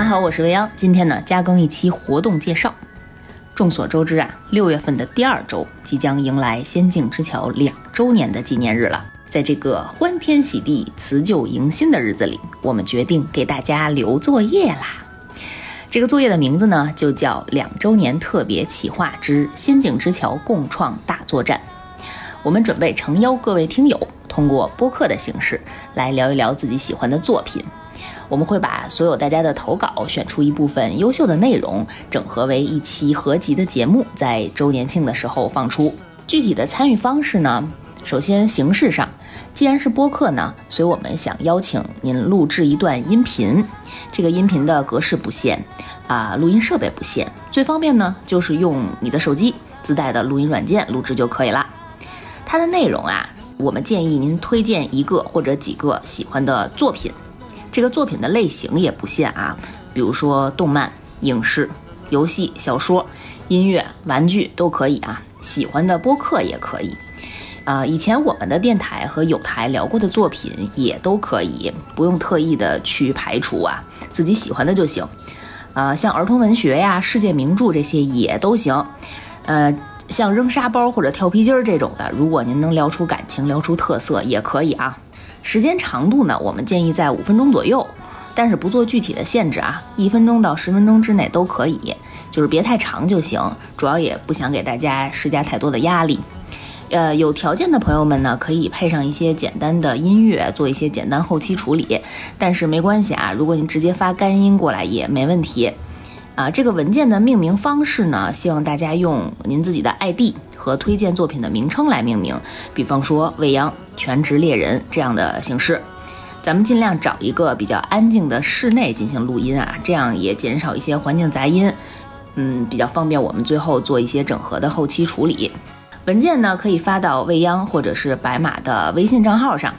大家好，我是未央。今天呢，加更一期活动介绍。众所周知啊，六月份的第二周即将迎来《仙境之桥》两周年的纪念日了。在这个欢天喜地、辞旧迎新的日子里，我们决定给大家留作业啦。这个作业的名字呢，就叫“两周年特别企划之仙境之桥共创大作战”。我们准备诚邀各位听友，通过播客的形式来聊一聊自己喜欢的作品。我们会把所有大家的投稿选出一部分优秀的内容，整合为一期合集的节目，在周年庆的时候放出。具体的参与方式呢？首先形式上，既然是播客呢，所以我们想邀请您录制一段音频。这个音频的格式不限，啊，录音设备不限，最方便呢就是用你的手机自带的录音软件录制就可以了。它的内容啊，我们建议您推荐一个或者几个喜欢的作品。这个作品的类型也不限啊，比如说动漫、影视、游戏、小说、音乐、玩具都可以啊。喜欢的播客也可以，啊，以前我们的电台和有台聊过的作品也都可以，不用特意的去排除啊，自己喜欢的就行。啊，像儿童文学呀、世界名著这些也都行。呃，像扔沙包或者跳皮筋这种的，如果您能聊出感情、聊出特色也可以啊。时间长度呢，我们建议在五分钟左右，但是不做具体的限制啊，一分钟到十分钟之内都可以，就是别太长就行。主要也不想给大家施加太多的压力。呃，有条件的朋友们呢，可以配上一些简单的音乐，做一些简单后期处理。但是没关系啊，如果您直接发干音过来也没问题。啊，这个文件的命名方式呢，希望大家用您自己的 ID 和推荐作品的名称来命名，比方说未央、全职猎人这样的形式。咱们尽量找一个比较安静的室内进行录音啊，这样也减少一些环境杂音，嗯，比较方便我们最后做一些整合的后期处理。文件呢可以发到未央或者是白马的微信账号上，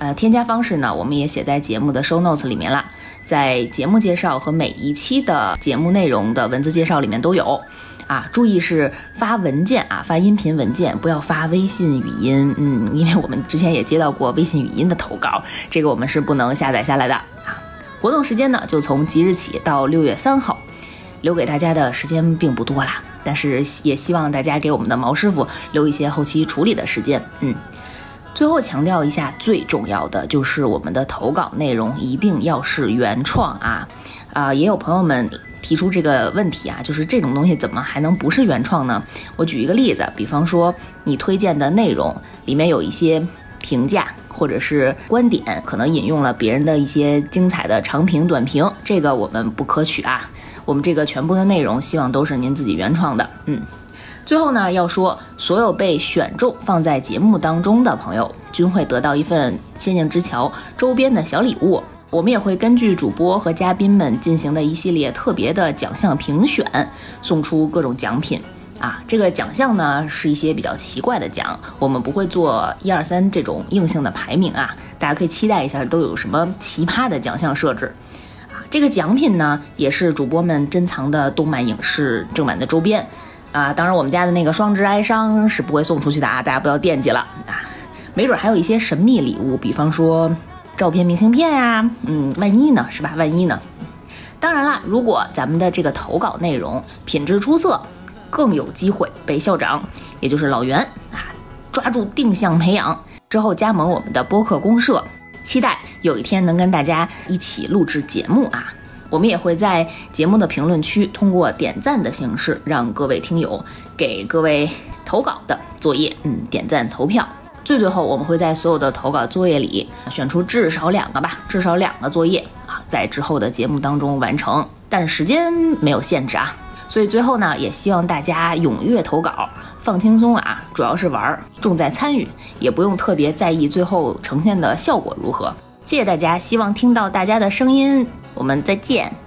呃，添加方式呢我们也写在节目的 show notes 里面了。在节目介绍和每一期的节目内容的文字介绍里面都有，啊，注意是发文件啊，发音频文件，不要发微信语音，嗯，因为我们之前也接到过微信语音的投稿，这个我们是不能下载下来的啊。活动时间呢，就从即日起到六月三号，留给大家的时间并不多啦，但是也希望大家给我们的毛师傅留一些后期处理的时间，嗯。最后强调一下，最重要的就是我们的投稿内容一定要是原创啊！啊，也有朋友们提出这个问题啊，就是这种东西怎么还能不是原创呢？我举一个例子，比方说你推荐的内容里面有一些评价或者是观点，可能引用了别人的一些精彩的长评、短评，这个我们不可取啊！我们这个全部的内容希望都是您自己原创的，嗯。最后呢，要说所有被选中放在节目当中的朋友，均会得到一份《仙境之桥》周边的小礼物。我们也会根据主播和嘉宾们进行的一系列特别的奖项评选，送出各种奖品。啊，这个奖项呢是一些比较奇怪的奖，我们不会做一二三这种硬性的排名啊，大家可以期待一下都有什么奇葩的奖项设置。啊，这个奖品呢也是主播们珍藏的动漫影视正版的周边。啊，当然我们家的那个双之哀伤是不会送出去的啊，大家不要惦记了啊。没准还有一些神秘礼物，比方说照片明信片呀，嗯，万一呢，是吧？万一呢？当然了，如果咱们的这个投稿内容品质出色，更有机会被校长，也就是老袁啊，抓住定向培养之后加盟我们的播客公社，期待有一天能跟大家一起录制节目啊。我们也会在节目的评论区通过点赞的形式，让各位听友给各位投稿的作业，嗯，点赞投票。最最后，我们会在所有的投稿作业里选出至少两个吧，至少两个作业啊，在之后的节目当中完成。但是时间没有限制啊，所以最后呢，也希望大家踊跃投稿，放轻松啊，主要是玩儿，重在参与，也不用特别在意最后呈现的效果如何。谢谢大家，希望听到大家的声音。我们再见。